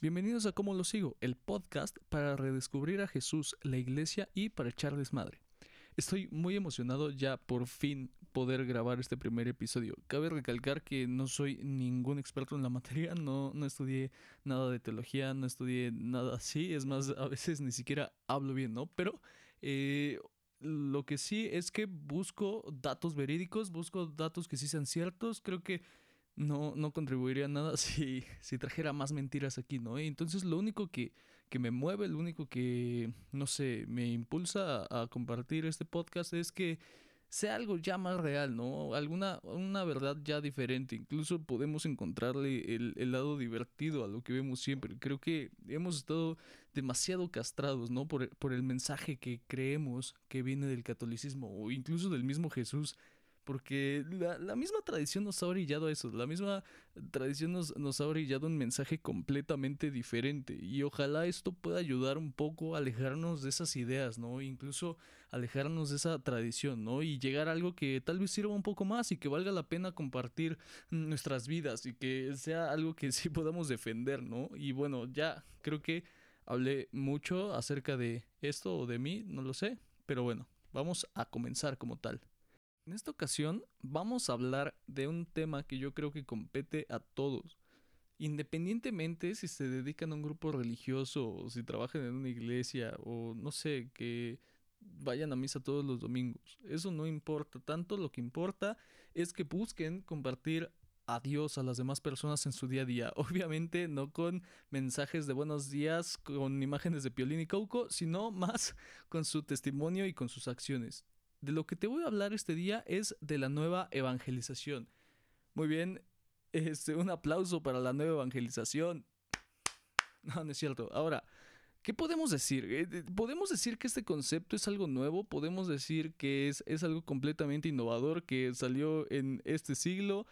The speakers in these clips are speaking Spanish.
Bienvenidos a Cómo lo sigo, el podcast para redescubrir a Jesús, la iglesia y para echarles madre. Estoy muy emocionado ya por fin poder grabar este primer episodio. Cabe recalcar que no soy ningún experto en la materia, no, no estudié nada de teología, no estudié nada así, es más, a veces ni siquiera hablo bien, ¿no? Pero eh, lo que sí es que busco datos verídicos, busco datos que sí sean ciertos, creo que no, no contribuiría nada si, si trajera más mentiras aquí, ¿no? entonces lo único que, que, me mueve, lo único que, no sé, me impulsa a, compartir este podcast es que sea algo ya más real, ¿no? Alguna una verdad ya diferente. Incluso podemos encontrarle el, el, lado divertido a lo que vemos siempre. Creo que hemos estado demasiado castrados, ¿no? Por, por el mensaje que creemos que viene del catolicismo o incluso del mismo Jesús porque la, misma tradición nos ha brillado a eso, la misma tradición nos, nos ha brillado un mensaje completamente diferente y ojalá esto pueda ayudar un poco a alejarnos de esas ideas, ¿no? Incluso alejarnos de esa tradición, ¿no? Y llegar a algo que tal vez sirva un poco más y que valga la pena compartir nuestras vidas y que sea algo que sí podamos defender, ¿no? Y bueno, ya creo que hablé mucho acerca de esto o de mí, no lo sé, pero bueno, vamos a comenzar como tal. En esta ocasión vamos a hablar de un tema que yo creo que compete a todos. Independientemente si se dedican a un grupo religioso o si trabajan en una iglesia o no sé, que vayan a misa todos los domingos. Eso no importa tanto, lo que importa es que busquen compartir a Dios a las demás personas en su día a día. Obviamente no con mensajes de buenos días, con imágenes de Piolín y Cauco, sino más con su testimonio y con sus acciones de lo que te voy a hablar este día es de la nueva evangelización. Muy bien, este, un aplauso para la nueva evangelización. No, no es cierto. Ahora, ¿qué podemos decir? Eh, ¿Podemos decir que este concepto es algo nuevo? ¿Podemos decir que es, es algo completamente innovador que salió en este siglo?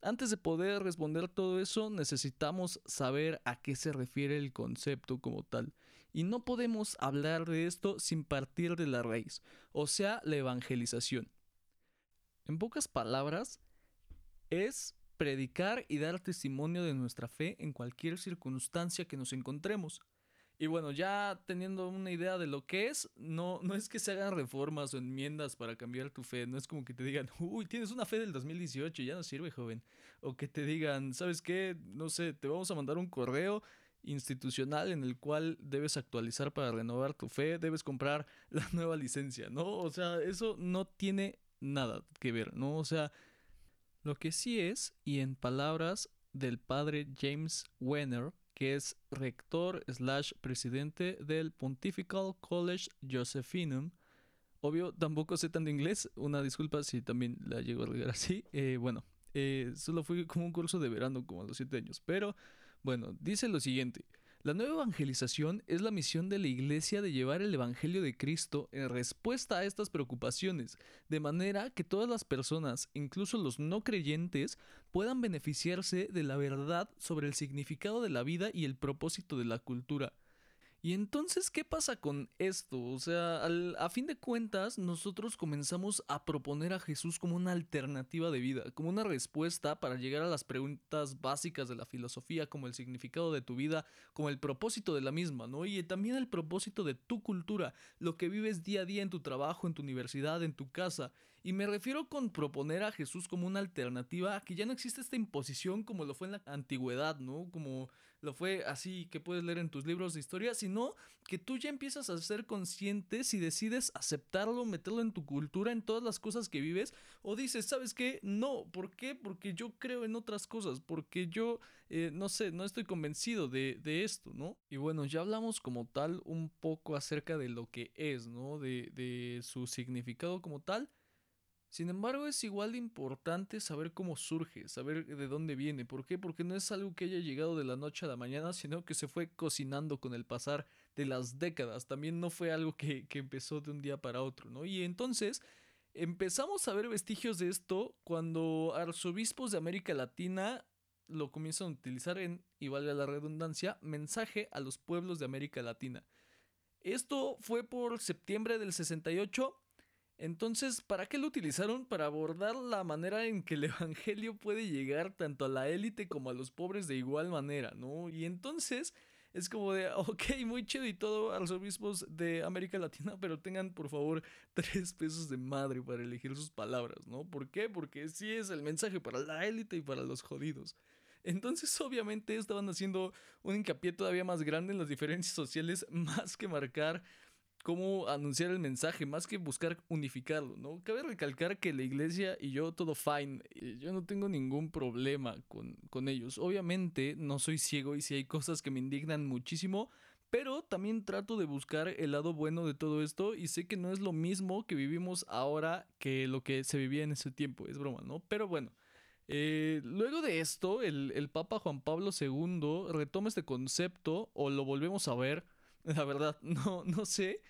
Antes de poder responder todo eso, necesitamos saber a qué se refiere el concepto como tal. Y no podemos hablar de esto sin partir de la raíz, o sea, la evangelización. En pocas palabras, es predicar y dar testimonio de nuestra fe en cualquier circunstancia que nos encontremos. Y bueno, ya teniendo una idea de lo que es, no, no es que se hagan reformas o enmiendas para cambiar tu fe, no es como que te digan, uy, tienes una fe del 2018, ya no sirve, joven. O que te digan, ¿sabes qué? No sé, te vamos a mandar un correo institucional en el cual debes actualizar para renovar tu fe, debes comprar la nueva licencia, ¿no? O sea, eso no tiene nada que ver, ¿no? O sea, lo que sí es, y en palabras del padre James Wenner, que es rector slash presidente del Pontifical College Josephinum. Obvio, tampoco sé tanto inglés, una disculpa si también la llego a regar así. Eh, bueno, eh, solo fui como un curso de verano como a los 7 años, pero bueno, dice lo siguiente. La nueva evangelización es la misión de la Iglesia de llevar el Evangelio de Cristo en respuesta a estas preocupaciones, de manera que todas las personas, incluso los no creyentes, puedan beneficiarse de la verdad sobre el significado de la vida y el propósito de la cultura. Y entonces, ¿qué pasa con esto? O sea, a fin de cuentas, nosotros comenzamos a proponer a Jesús como una alternativa de vida, como una respuesta para llegar a las preguntas básicas de la filosofía, como el significado de tu vida, como el propósito de la misma, ¿no? Y también el propósito de tu cultura, lo que vives día a día en tu trabajo, en tu universidad, en tu casa. Y me refiero con proponer a Jesús como una alternativa a que ya no existe esta imposición como lo fue en la antigüedad, ¿no? Como lo fue así que puedes leer en tus libros de historia, sino que tú ya empiezas a ser consciente si decides aceptarlo, meterlo en tu cultura, en todas las cosas que vives, o dices, ¿sabes qué? No, ¿por qué? Porque yo creo en otras cosas, porque yo, eh, no sé, no estoy convencido de, de, esto, ¿no? Y bueno, ya hablamos como tal un poco acerca de lo que es, ¿no? De, de su significado como tal. Sin embargo, es igual de importante saber cómo surge, saber de dónde viene. ¿Por qué? Porque no es algo que haya llegado de la noche a la mañana, sino que se fue cocinando con el pasar de las décadas. También no fue algo que, empezó de un día para otro, ¿no? Y entonces empezamos a ver vestigios de esto cuando arzobispos de América Latina lo comienzan a utilizar en, y valga la redundancia, mensaje a los pueblos de América Latina. Esto fue por septiembre del 68 entonces, ¿para qué lo utilizaron? Para abordar la manera en que el Evangelio puede llegar tanto a la élite como a los pobres de igual manera, ¿no? Y entonces es como de, ok, muy chido y todo, arzobispos de América Latina, pero tengan por favor tres pesos de madre para elegir sus palabras, ¿no? ¿Por qué? Porque sí es el mensaje para la élite y para los jodidos. Entonces, obviamente, estaban haciendo un hincapié todavía más grande en las diferencias sociales, más que marcar cómo anunciar el mensaje, más que buscar unificarlo, ¿no? Cabe recalcar que la iglesia y yo todo fine, yo no tengo ningún problema con, con ellos. Obviamente no soy ciego y si hay cosas que me indignan muchísimo, pero también trato de buscar el lado bueno de todo esto y sé que no es lo mismo que vivimos ahora que lo que se vivía en ese tiempo, es broma, ¿no? Pero bueno. Eh, luego de esto, el, el Papa Juan Pablo II retoma este concepto o lo volvemos a ver La verdad, no, no sé.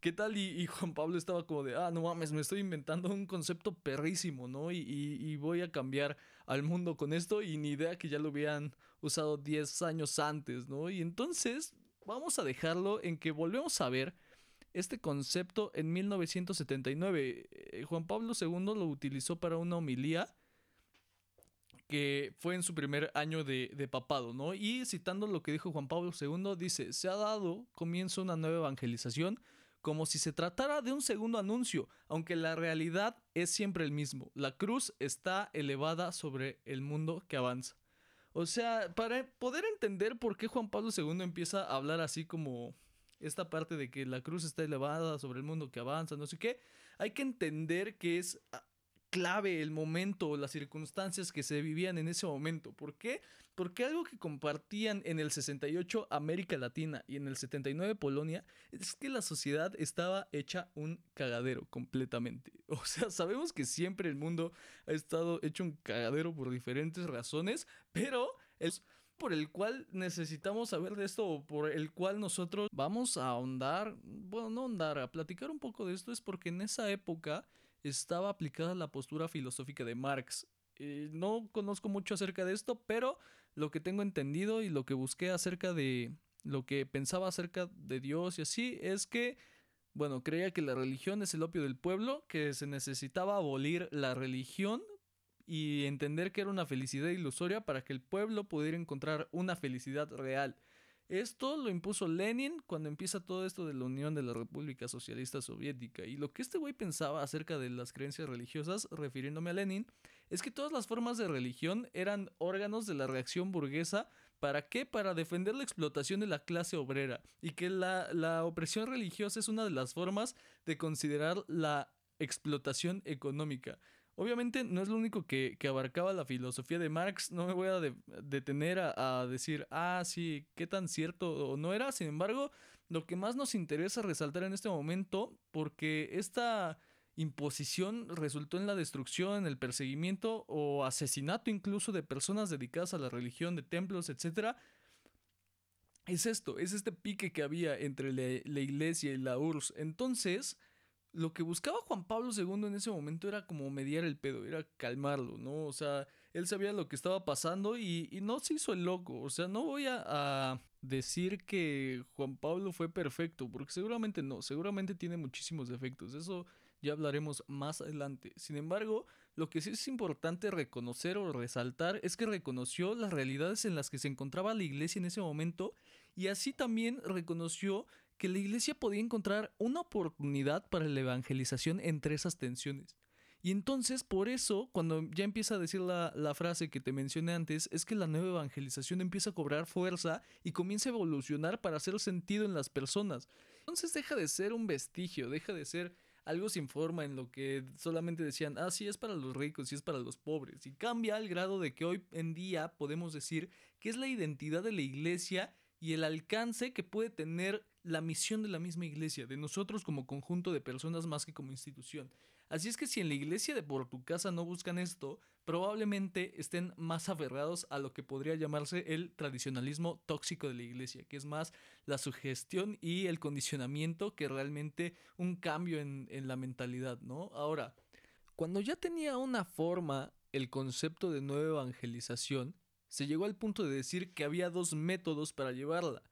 ¿Qué tal? Y, Juan Pablo estaba como de, ah, no mames, me estoy inventando un concepto perrísimo, ¿no? Y, voy a cambiar al mundo con esto y ni idea que ya lo habían usado 10 años antes, ¿no? Y entonces vamos a dejarlo en que volvemos a ver este concepto en 1979. Eh, Juan Pablo II lo utilizó para una homilía que fue en su primer año de, papado, ¿no? Y citando lo que dijo Juan Pablo II, dice, se ha dado comienzo una nueva evangelización como si se tratara de un segundo anuncio, aunque la realidad es siempre el mismo. La cruz está elevada sobre el mundo que avanza. O sea, para poder entender por qué Juan Pablo II empieza a hablar así como esta parte de que la cruz está elevada sobre el mundo que avanza, no sé qué, hay que entender que es clave el momento, las circunstancias que se vivían en ese momento. ¿Por qué? Porque algo que compartían en el 68 América Latina y en el 79 Polonia es que la sociedad estaba hecha un cagadero completamente. O sea, sabemos que siempre el mundo ha estado hecho un cagadero por diferentes razones, pero es por el cual necesitamos saber de esto o por el cual nosotros vamos a ahondar, bueno, no ahondar, a platicar un poco de esto es porque en esa época estaba aplicada la postura filosófica de Marx. Eh, no conozco mucho acerca de esto, pero lo que tengo entendido y lo que busqué acerca de lo que pensaba acerca de Dios y así es que, bueno, creía que la religión es el opio del pueblo, que se necesitaba abolir la religión y entender que era una felicidad ilusoria para que el pueblo pudiera encontrar una felicidad real. Esto lo impuso Lenin cuando empieza todo esto de la Unión de la República Socialista Soviética. Y lo que este güey pensaba acerca de las creencias religiosas, refiriéndome a Lenin, es que todas las formas de religión eran órganos de la reacción burguesa. ¿Para qué? Para defender la explotación de la clase obrera. Y que la, la opresión religiosa es una de las formas de considerar la explotación económica. Obviamente no es lo único que, abarcaba la filosofía de Marx, no me voy a detener a, decir, ah, sí, qué tan cierto o no era, sin embargo, lo que más nos interesa resaltar en este momento, porque esta imposición resultó en la destrucción, en el perseguimiento o asesinato incluso de personas dedicadas a la religión, de templos, etc., es esto, es este pique que había entre la iglesia y la URSS. Entonces, lo que buscaba Juan Pablo II en ese momento era como mediar el pedo, era calmarlo, ¿no? O sea, él sabía lo que estaba pasando y, no se hizo el loco. O sea, no voy a, a, decir que Juan Pablo fue perfecto, porque seguramente no, seguramente tiene muchísimos defectos. Eso ya hablaremos más adelante. Sin embargo, lo que sí es importante reconocer o resaltar es que reconoció las realidades en las que se encontraba la iglesia en ese momento y así también reconoció que la iglesia podía encontrar una oportunidad para la evangelización entre esas tensiones. Y entonces, por eso, cuando ya empieza a decir la, frase que te mencioné antes, es que la nueva evangelización empieza a cobrar fuerza y comienza a evolucionar para hacer sentido en las personas. Entonces deja de ser un vestigio, deja de ser algo sin forma en lo que solamente decían, ah, sí, es para los ricos y es para los pobres. Y cambia al grado de que hoy en día podemos decir que es la identidad de la iglesia y el alcance que puede tener la misión de la misma iglesia, de nosotros como conjunto de personas más que como institución. Así es que si en la iglesia de por tu casa no buscan esto, probablemente estén más aferrados a lo que podría llamarse el tradicionalismo tóxico de la iglesia, que es más la sugestión y el condicionamiento que realmente un cambio en, en la mentalidad, ¿no? Ahora, cuando ya tenía una forma el concepto de nueva evangelización, se llegó al punto de decir que había dos métodos para llevarla.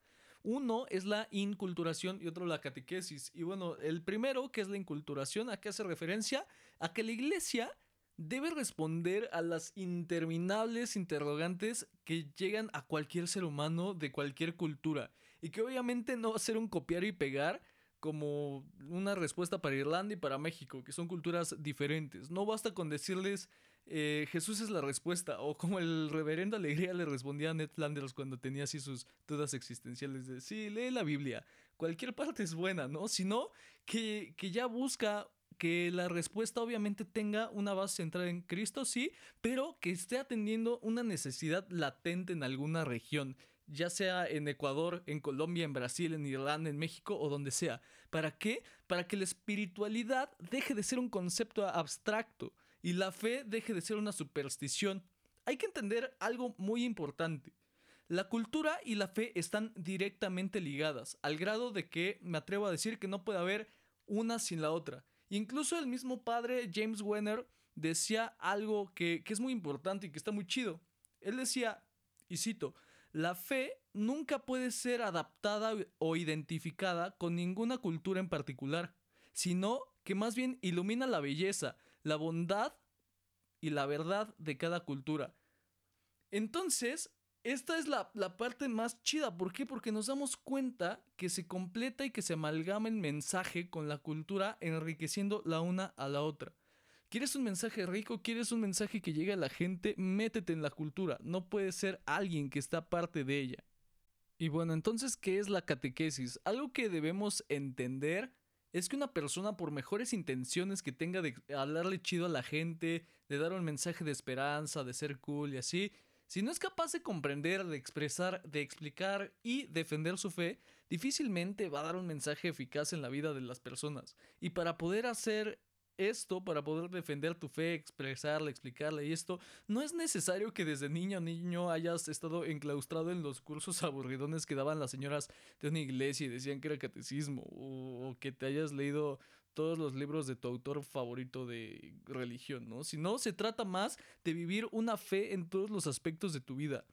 Uno es la inculturación y otro la catequesis. Y bueno, el primero, que es la inculturación, ¿a qué hace referencia? A que la iglesia debe responder a las interminables interrogantes que llegan a cualquier ser humano de cualquier cultura y que obviamente no va a ser un copiar y pegar como una respuesta para Irlanda y para México, que son culturas diferentes. No basta con decirles eh, Jesús es la respuesta, o como el reverendo Alegría le respondía a Ned Flanders cuando tenía así sus dudas existenciales de, sí, lee la Biblia, cualquier parte es buena, ¿no? Sino que, que ya busca que la respuesta obviamente tenga una base centrada en Cristo, sí, pero que esté atendiendo una necesidad latente en alguna región ya sea en Ecuador, en Colombia, en Brasil, en Irlanda, en México o donde sea. ¿Para qué? Para que la espiritualidad deje de ser un concepto abstracto y la fe deje de ser una superstición. Hay que entender algo muy importante. La cultura y la fe están directamente ligadas, al grado de que me atrevo a decir que no puede haber una sin la otra. Incluso el mismo padre James Wenner decía algo que, que es muy importante y que está muy chido. Él decía, y cito, la fe nunca puede ser adaptada o identificada con ninguna cultura en particular, sino que más bien ilumina la belleza, la bondad y la verdad de cada cultura. Entonces, esta es la, parte más chida. ¿Por qué? Porque nos damos cuenta que se completa y que se amalgama el mensaje con la cultura, enriqueciendo la una a la otra. ¿Quieres un mensaje rico? ¿Quieres un mensaje que llegue a la gente? Métete en la cultura. No puedes ser alguien que está parte de ella. Y bueno, entonces, ¿qué es la catequesis? Algo que debemos entender es que una persona, por mejores intenciones que tenga de hablarle chido a la gente, de dar un mensaje de esperanza, de ser cool y así, si no es capaz de comprender, de expresar, de explicar y defender su fe, difícilmente va a dar un mensaje eficaz en la vida de las personas. Y para poder hacer esto para poder defender tu fe, expresarla, explicarla y esto, no es necesario que desde niño o niño hayas estado enclaustrado en los cursos aburridones que daban las señoras de una iglesia y decían que era catecismo, o, que te hayas leído todos los libros de tu autor favorito de religión, ¿no? Sino se trata más de vivir una fe en todos los aspectos de tu vida.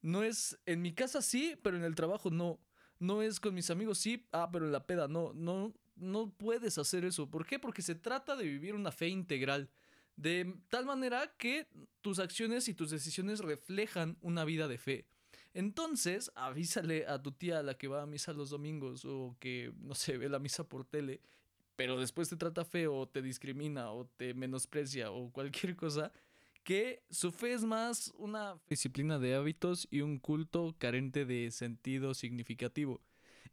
No es en mi casa sí, pero en el trabajo no. No es con mis amigos sí, ah, pero en la peda no. No, no puedes hacer eso. ¿Por qué? Porque se trata de vivir una fe integral. De tal manera que tus acciones y tus decisiones reflejan una vida de fe. Entonces, avísale a tu tía a la que va a misa los domingos o que, no sé, ve la misa por tele, pero después te trata feo o te discrimina o te menosprecia o cualquier cosa, que su fe es más una disciplina de hábitos y un culto carente de sentido significativo.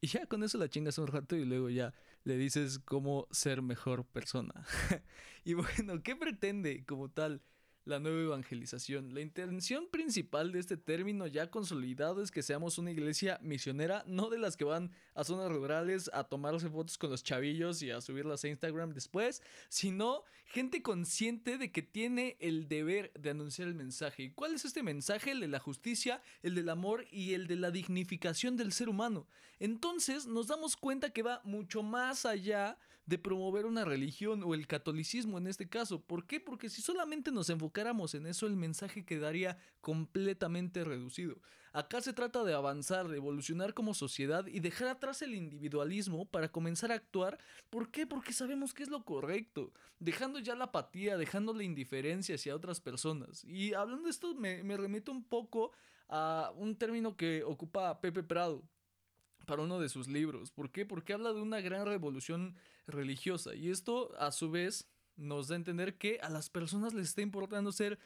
Y ya con eso la chingas un rato y luego ya le dices cómo ser mejor persona. y bueno, ¿qué pretende como tal? La nueva evangelización. La intención principal de este término ya consolidado es que seamos una iglesia misionera, no de las que van a zonas rurales a tomarse fotos con los chavillos y a subirlas a Instagram después, sino gente consciente de que tiene el deber de anunciar el mensaje. ¿Y cuál es este mensaje? El de la justicia, el del amor y el de la dignificación del ser humano. Entonces nos damos cuenta que va mucho más allá de promover una religión o el catolicismo en este caso. ¿Por qué? Porque si solamente nos enfocáramos en eso, el mensaje quedaría completamente reducido. Acá se trata de avanzar, de evolucionar como sociedad y dejar atrás el individualismo para comenzar a actuar. ¿Por qué? Porque sabemos que es lo correcto. Dejando ya la apatía, dejando la indiferencia hacia otras personas. Y hablando de esto, me, me remito un poco a un término que ocupa Pepe Prado para uno de sus libros. ¿Por qué? Porque habla de una gran revolución religiosa. Y esto, a su vez, nos da a entender que a las personas les está importando ser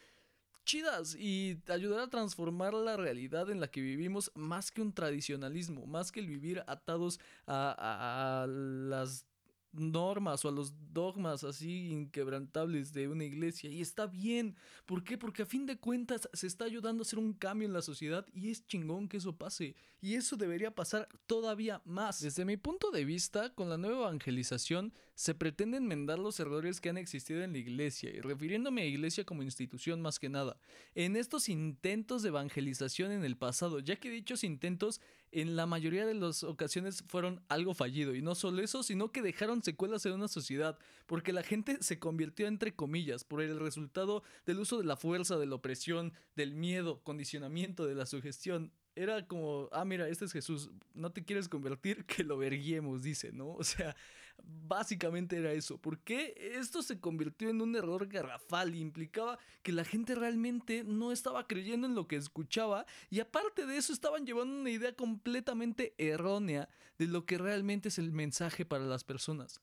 chidas y ayudar a transformar la realidad en la que vivimos más que un tradicionalismo, más que el vivir atados a, a las normas o a los dogmas así inquebrantables de una iglesia. Y está bien. ¿Por qué? Porque a fin de cuentas se está ayudando a hacer un cambio en la sociedad y es chingón que eso pase. Y eso debería pasar todavía más. Desde mi punto de vista, con la nueva evangelización se pretende enmendar los errores que han existido en la iglesia, y refiriéndome a iglesia como institución más que nada, en estos intentos de evangelización en el pasado, ya que dichos intentos en la mayoría de las ocasiones fueron algo fallido. Y no solo eso, sino que dejaron secuelas en una sociedad, porque la gente se convirtió entre comillas por el resultado del uso de la fuerza, de la opresión, del miedo, condicionamiento, de la sugestión era como, ah, mira, este es Jesús, no te quieres convertir, que lo verguemos, dice, ¿no? O sea, básicamente era eso. ¿Por qué esto se convirtió en un error garrafal y implicaba que la gente realmente no estaba creyendo en lo que escuchaba y aparte de eso estaban llevando una idea completamente errónea de lo que realmente es el mensaje para las personas?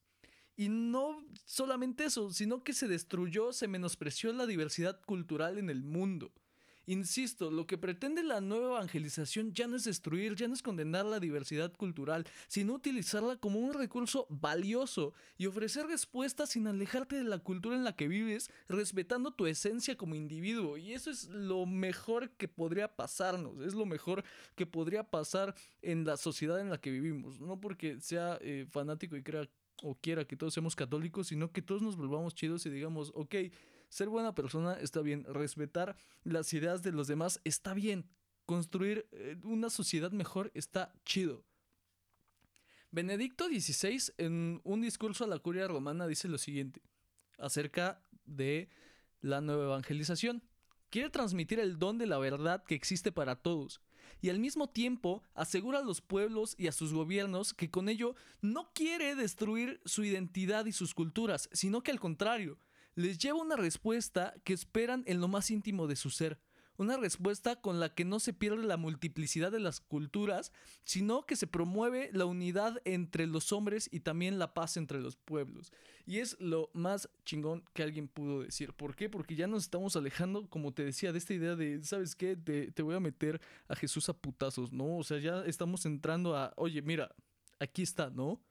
Y no solamente eso, sino que se destruyó, se menospreció la diversidad cultural en el mundo. Insisto, lo que pretende la nueva evangelización ya no es destruir, ya no es condenar la diversidad cultural, sino utilizarla como un recurso valioso y ofrecer respuestas sin alejarte de la cultura en la que vives, respetando tu esencia como individuo. Y eso es lo mejor que podría pasarnos, es lo mejor que podría pasar en la sociedad en la que vivimos. No porque sea eh, fanático y crea o quiera que todos seamos católicos, sino que todos nos volvamos chidos y digamos, ok, ser buena persona está bien, respetar las ideas de los demás está bien, construir eh, una sociedad mejor está chido. Benedicto XVI en un discurso a la curia romana dice lo siguiente acerca de la nueva evangelización. Quiere transmitir el don de la verdad que existe para todos y al mismo tiempo asegura a los pueblos y a sus gobiernos que con ello no quiere destruir su identidad y sus culturas, sino que al contrario, les lleva una respuesta que esperan en lo más íntimo de su ser. Una respuesta con la que no se pierde la multiplicidad de las culturas, sino que se promueve la unidad entre los hombres y también la paz entre los pueblos. Y es lo más chingón que alguien pudo decir. ¿Por qué? Porque ya nos estamos alejando, como te decía, de esta idea de, ¿sabes qué? Te, voy a meter a Jesús a putazos, ¿no? O sea, ya estamos entrando a, oye, mira, aquí está, ¿no?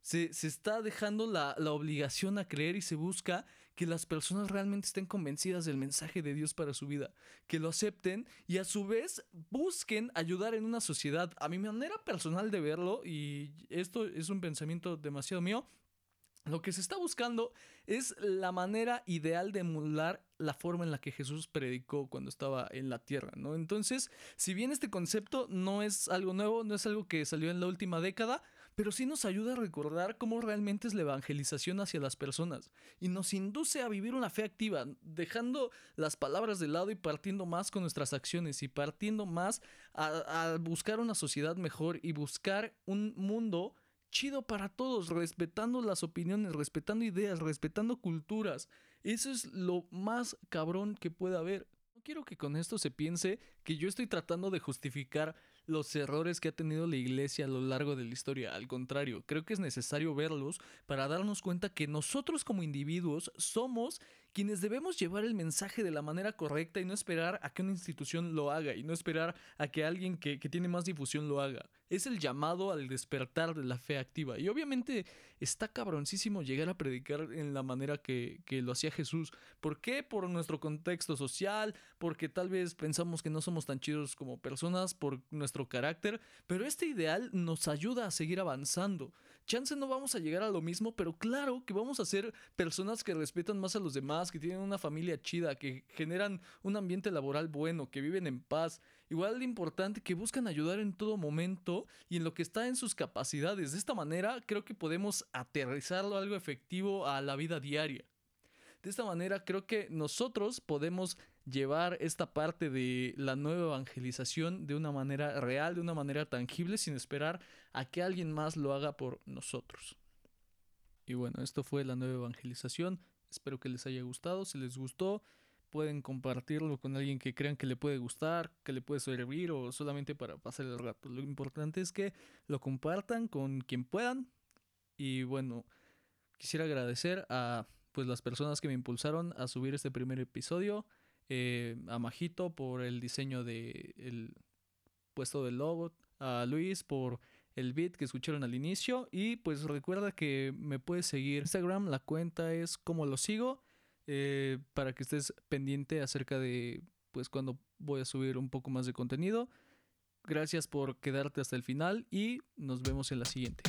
Se, se, está dejando la, la, obligación a creer y se busca que las personas realmente estén convencidas del mensaje de Dios para su vida, que lo acepten y a su vez busquen ayudar en una sociedad. A mi manera personal de verlo, y esto es un pensamiento demasiado mío, lo que se está buscando es la manera ideal de emular la forma en la que Jesús predicó cuando estaba en la tierra, ¿no? Entonces, si bien este concepto no es algo nuevo, no es algo que salió en la última década, pero sí nos ayuda a recordar cómo realmente es la evangelización hacia las personas y nos induce a vivir una fe activa, dejando las palabras de lado y partiendo más con nuestras acciones y partiendo más a, buscar una sociedad mejor y buscar un mundo chido para todos, respetando las opiniones, respetando ideas, respetando culturas. Eso es lo más cabrón que puede haber. No quiero que con esto se piense que yo estoy tratando de justificar los errores que ha tenido la iglesia a lo largo de la historia. Al contrario, creo que es necesario verlos para darnos cuenta que nosotros como individuos somos quienes debemos llevar el mensaje de la manera correcta y no esperar a que una institución lo haga y no esperar a que alguien que, tiene más difusión lo haga. Es el llamado al despertar de la fe activa. Y obviamente está cabroncísimo llegar a predicar en la manera que, que lo hacía Jesús. ¿Por qué? Por nuestro contexto social, porque tal vez pensamos que no somos tan chidos como personas, por nuestro carácter, pero este ideal nos ayuda a seguir avanzando. Chance no vamos a llegar a lo mismo, pero claro que vamos a ser personas que respetan más a los demás, que tienen una familia chida, que generan un ambiente laboral bueno, que viven en paz. Igual de importante que buscan ayudar en todo momento y en lo que está en sus capacidades. De esta manera creo que podemos aterrizarlo algo efectivo a la vida diaria. De esta manera creo que nosotros podemos llevar esta parte de la nueva evangelización de una manera real, de una manera tangible, sin esperar a que alguien más lo haga por nosotros. Y bueno, esto fue la nueva evangelización. Espero que les haya gustado. Si les gustó, pueden compartirlo con alguien que crean que le puede gustar, que le puede servir o solamente para pasar el rato. Lo importante es que lo compartan con quien puedan. Y bueno, quisiera agradecer a pues las personas que me impulsaron a subir este primer episodio. Eh, a Majito por el diseño del el puesto del logo, a Luis por el beat que escucharon al inicio y pues recuerda que me puedes seguir en Instagram, la cuenta es como lo sigo eh, para que estés pendiente acerca de pues cuando voy a subir un poco más de contenido. Gracias por quedarte hasta el final y nos vemos en la siguiente.